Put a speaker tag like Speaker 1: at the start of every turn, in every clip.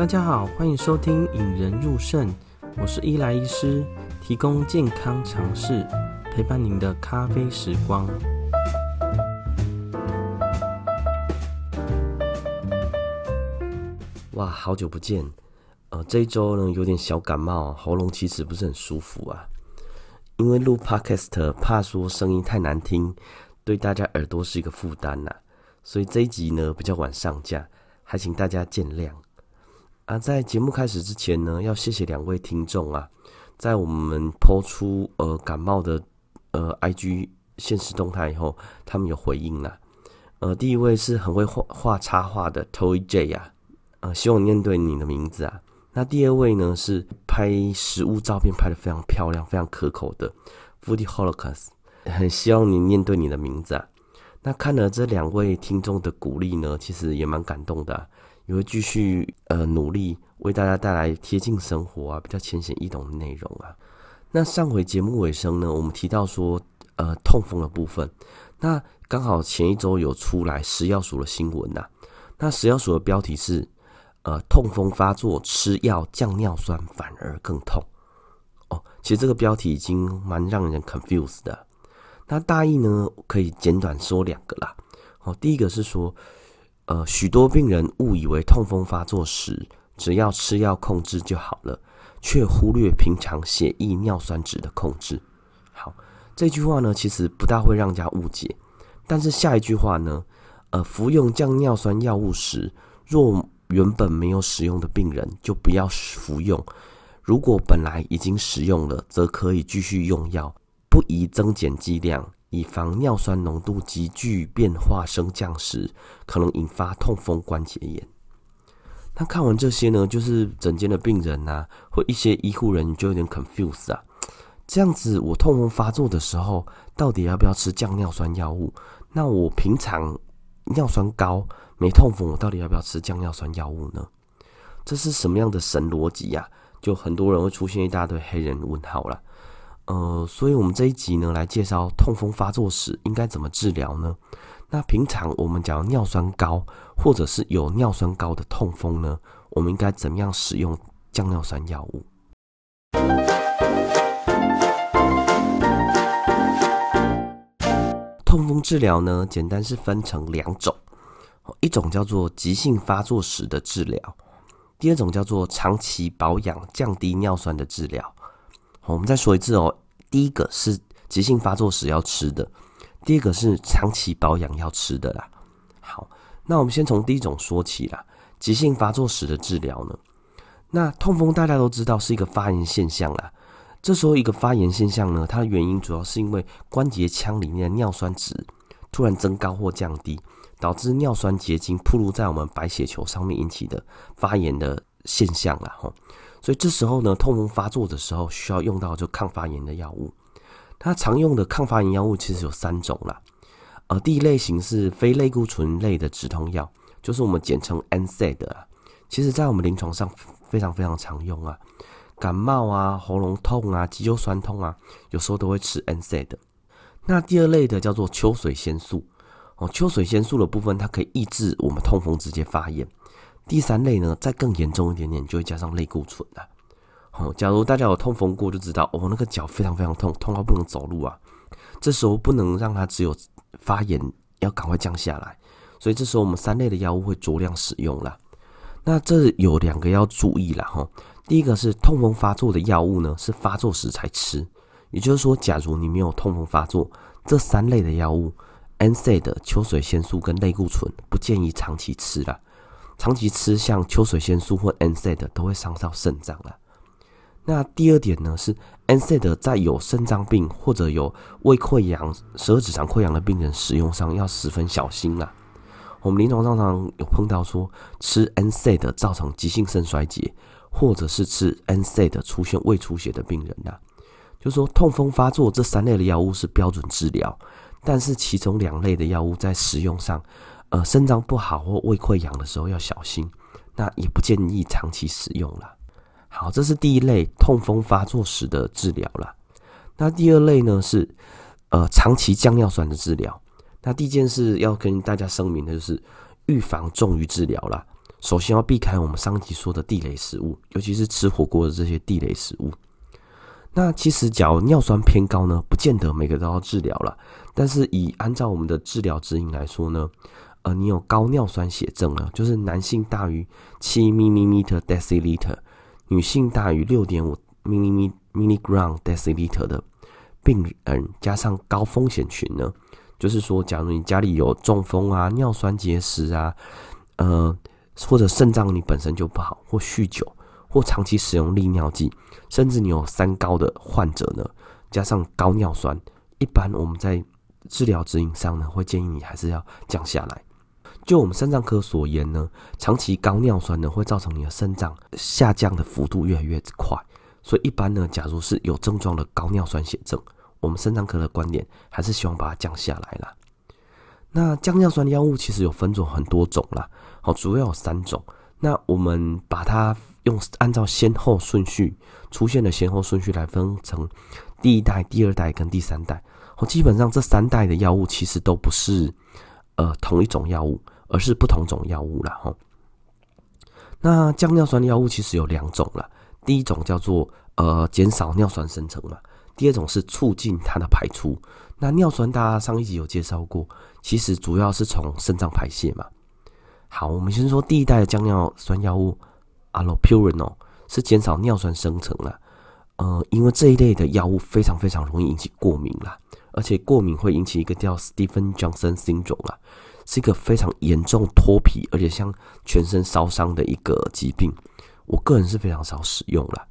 Speaker 1: 大家好，欢迎收听《引人入胜》，我是伊莱医师，提供健康常识，陪伴您的咖啡时光。哇，好久不见，呃，这一周呢有点小感冒，喉咙其实不是很舒服啊。因为录 Podcast 怕说声音太难听，对大家耳朵是一个负担呐，所以这一集呢比较晚上架，还请大家见谅。啊，在节目开始之前呢，要谢谢两位听众啊，在我们抛出呃感冒的呃 IG 限时动态以后，他们有回应了。呃，第一位是很会画画插画的 Toy J 啊，呃，希望念对你的名字啊。那第二位呢是拍食物照片拍的非常漂亮、非常可口的 Foodie Holocaust，很希望你念对你的名字啊。那看了这两位听众的鼓励呢，其实也蛮感动的。也会继续呃努力为大家带来贴近生活啊、比较浅显易懂的内容啊。那上回节目尾声呢，我们提到说呃痛风的部分，那刚好前一周有出来食药署的新闻呐。那食药署的标题是呃痛风发作吃药降尿酸反而更痛哦。其实这个标题已经蛮让人 confused 的。那大意呢可以简短说两个啦。哦，第一个是说。呃，许多病人误以为痛风发作时只要吃药控制就好了，却忽略平常血液尿酸值的控制。好，这句话呢，其实不大会让人家误解。但是下一句话呢，呃，服用降尿酸药物时，若原本没有使用的病人就不要服用；如果本来已经使用了，则可以继续用药，不宜增减剂量。以防尿酸浓度急剧变化升降时，可能引发痛风关节炎。那看完这些呢，就是诊间的病人啊，或一些医护人员就有点 confused 啊。这样子，我痛风发作的时候，到底要不要吃降尿酸药物？那我平常尿酸高，没痛风，我到底要不要吃降尿酸药物呢？这是什么样的神逻辑呀？就很多人会出现一大堆黑人问号了。呃，所以我们这一集呢，来介绍痛风发作时应该怎么治疗呢？那平常我们讲尿酸高，或者是有尿酸高的痛风呢，我们应该怎么样使用降尿酸药物？痛风治疗呢，简单是分成两种，一种叫做急性发作时的治疗，第二种叫做长期保养降低尿酸的治疗。我们再说一次哦，第一个是急性发作时要吃的，第二个是长期保养要吃的啦。好，那我们先从第一种说起啦。急性发作时的治疗呢，那痛风大家都知道是一个发炎现象啦。这时候一个发炎现象呢，它的原因主要是因为关节腔里面的尿酸值突然增高或降低，导致尿酸结晶暴露在我们白血球上面引起的发炎的现象啦。吼。所以这时候呢，痛风发作的时候需要用到就抗发炎的药物。它常用的抗发炎药物其实有三种啦。呃，第一类型是非类固醇类的止痛药，就是我们简称 NSAID 啊。其实，在我们临床上非常非常常用啊。感冒啊、喉咙痛啊、肌肉酸痛啊，有时候都会吃 NSAID。那第二类的叫做秋水仙素哦，秋水仙素的部分它可以抑制我们痛风直接发炎。第三类呢，再更严重一点点，就会加上类固醇了。好，假如大家有痛风过，就知道哦，那个脚非常非常痛，痛到不能走路啊。这时候不能让它只有发炎，要赶快降下来。所以这时候我们三类的药物会酌量使用啦。那这有两个要注意啦哈。第一个是痛风发作的药物呢，是发作时才吃。也就是说，假如你没有痛风发作，这三类的药物，NSAID、秋水仙素跟类固醇，不建议长期吃啦。长期吃像秋水仙素或 NSAID 都会伤到肾脏了。那第二点呢，是 NSAID 在有肾脏病或者有胃溃疡、十二指肠溃疡的病人使用上要十分小心啦。我们临床上常有碰到说吃 NSAID 造成急性肾衰竭，或者是吃 NSAID 出现胃出血的病人呐。就是说痛风发作这三类的药物是标准治疗，但是其中两类的药物在使用上。呃，肾脏不好或胃溃疡的时候要小心，那也不建议长期使用了。好，这是第一类痛风发作时的治疗了。那第二类呢是呃长期降尿酸的治疗。那第一件事要跟大家声明的就是预防重于治疗了。首先要避开我们上集说的地雷食物，尤其是吃火锅的这些地雷食物。那其实，假如尿酸偏高呢，不见得每个都要治疗了。但是以按照我们的治疗指引来说呢，呃，你有高尿酸血症了，就是男性大于七 m i l i m e t e r deciliter，女性大于六点五 milligram deciliter 的病人，加上高风险群呢，就是说，假如你家里有中风啊、尿酸结石啊，呃，或者肾脏你本身就不好，或酗酒。或长期使用利尿剂，甚至你有三高的患者呢，加上高尿酸，一般我们在治疗指引上呢，会建议你还是要降下来。就我们肾脏科所言呢，长期高尿酸呢，会造成你的肾脏下降的幅度越来越快，所以一般呢，假如是有症状的高尿酸血症，我们肾脏科的观点还是希望把它降下来啦。那降尿酸的药物其实有分种很多种啦，好，主要有三种。那我们把它用按照先后顺序出现的先后顺序来分成第一代、第二代跟第三代。哦，基本上这三代的药物其实都不是呃同一种药物，而是不同种药物了哈。那降尿酸的药物其实有两种了，第一种叫做呃减少尿酸生成嘛，第二种是促进它的排出。那尿酸大家上一集有介绍过，其实主要是从肾脏排泄嘛。好，我们先说第一代的降尿酸药物，allopurinol 是减少尿酸生成了。呃，因为这一类的药物非常非常容易引起过敏啦，而且过敏会引起一个叫 Stevens-Johnson syndrome 啊，是一个非常严重脱皮，而且像全身烧伤的一个疾病。我个人是非常少使用啦。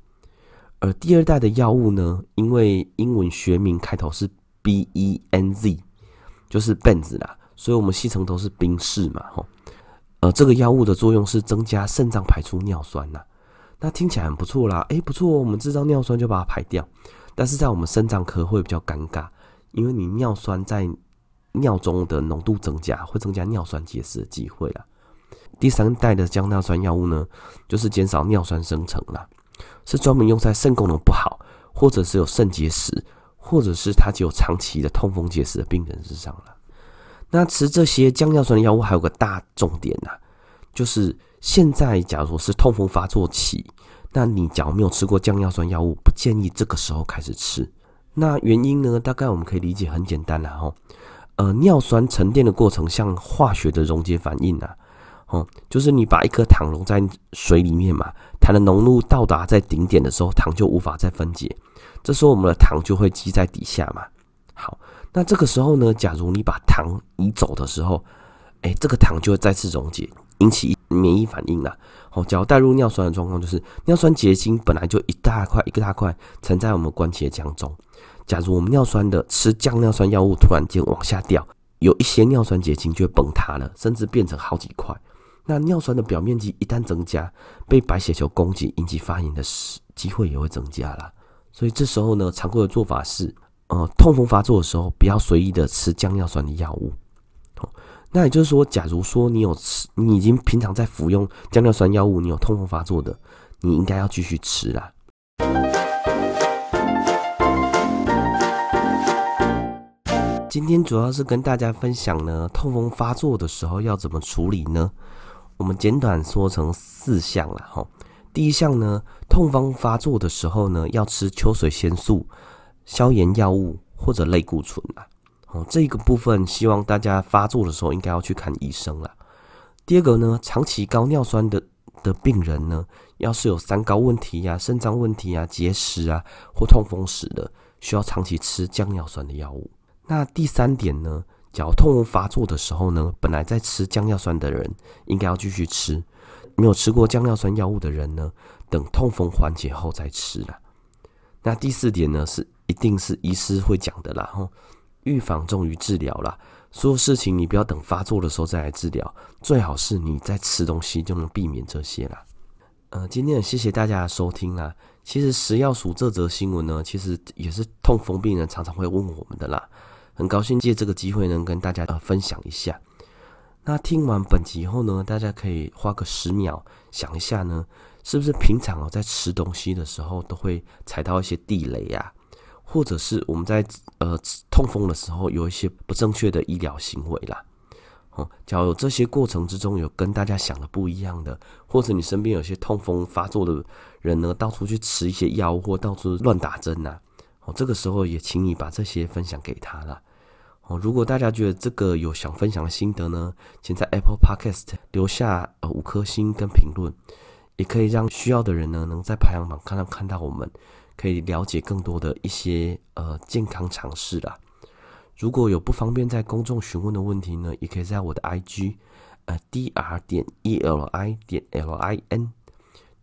Speaker 1: 而第二代的药物呢，因为英文学名开头是 B-E-N-Z，就是 Benz 啦，所以我们戏称都是宾士嘛，吼。呃，这个药物的作用是增加肾脏排出尿酸呐、那听起来很不错啦。诶，不错哦，我们制造尿酸就把它排掉，但是在我们肾脏科会比较尴尬，因为你尿酸在尿中的浓度增加，会增加尿酸结石的机会啦。第三代的降尿酸药物呢，就是减少尿酸生成啦，是专门用在肾功能不好，或者是有肾结石，或者是它就有长期的痛风结石的病人身上了。那吃这些降尿酸的药物还有个大重点呐、就是现在假如是痛风发作期，那你假如没有吃过降尿酸药物，不建议这个时候开始吃。那原因呢，大概我们可以理解很简单了，吼，呃，尿酸沉淀的过程像化学的溶解反应呐，哦，就是你把一颗糖溶在水里面嘛，它的浓度到达在顶点的时候，糖就无法再分解，这时候我们的糖就会积在底下嘛，好。那这个时候呢，假如你把糖移走的时候，哎，这个糖就会再次溶解，引起免疫反应啦。好，假如带入尿酸的状况，就是尿酸结晶本来就一大块一个大块沉在我们关节腔中。假如我们尿酸的吃降尿酸药物突然间往下掉，有一些尿酸结晶就会崩塌了，甚至变成好几块。那尿酸的表面积一旦增加，被白血球攻击引起发炎的机会也会增加啦。所以这时候呢，常规的做法是。呃，痛风发作的时候，不要随意的吃降尿酸的药物。那也就是说，假如说你有吃，你已经平常在服用降尿酸药物，你有痛风发作的，你应该要继续吃啦。今天主要是跟大家分享呢，痛风发作的时候要怎么处理呢？我们简短说成四项了哈。第一项呢，痛风发作的时候呢，要吃秋水仙素。消炎药物或者类固醇啊，哦，这个部分希望大家发作的时候应该要去看医生啦。第二个呢，长期高尿酸的的病人呢，要是有三高问题呀、啊、肾脏问题啊、结石啊或痛风史的，需要长期吃降尿酸的药物。那第三点呢，脚痛风发作的时候呢，本来在吃降尿酸的人应该要继续吃，没有吃过降尿酸药物的人呢，等痛风缓解后再吃啦。那第四点呢是。一定是医师会讲的啦，吼，预防重于治疗啦。所有事情你不要等发作的时候再来治疗，最好是你在吃东西就能避免这些啦。呃，今天很谢谢大家的收听啦。其实食药署这则新闻呢，其实也是痛风病人常常会问我们的啦。很高兴借这个机会能跟大家呃分享一下。那听完本集以后呢，大家可以花个十秒想一下呢，是不是平常哦在吃东西的时候都会踩到一些地雷呀？或者是我们在呃痛风的时候有一些不正确的医疗行为啦，哦，假如这些过程之中有跟大家想的不一样的，或者你身边有些痛风发作的人呢，到处去吃一些药或到处乱打针呐，哦，这个时候也请你把这些分享给他了。哦，如果大家觉得这个有想分享的心得呢，请在 Apple Podcast 留下呃五颗星跟评论，也可以让需要的人呢能在排行榜看到看到我们，可以了解更多的一些呃健康常识啦。如果有不方便在公众询问的问题呢，也可以在我的 IG，呃，dr 点 eli 点 lin，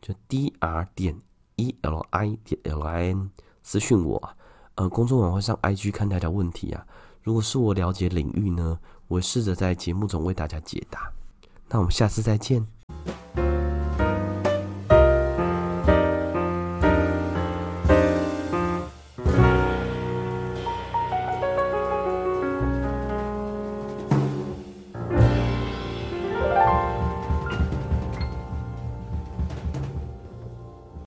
Speaker 1: 就 dr 点 eli 点 lin 私讯我，呃，公众网会上 IG 看大家问题啊。如果是我了解领域呢，我会试着在节目中为大家解答。那我们下次再见。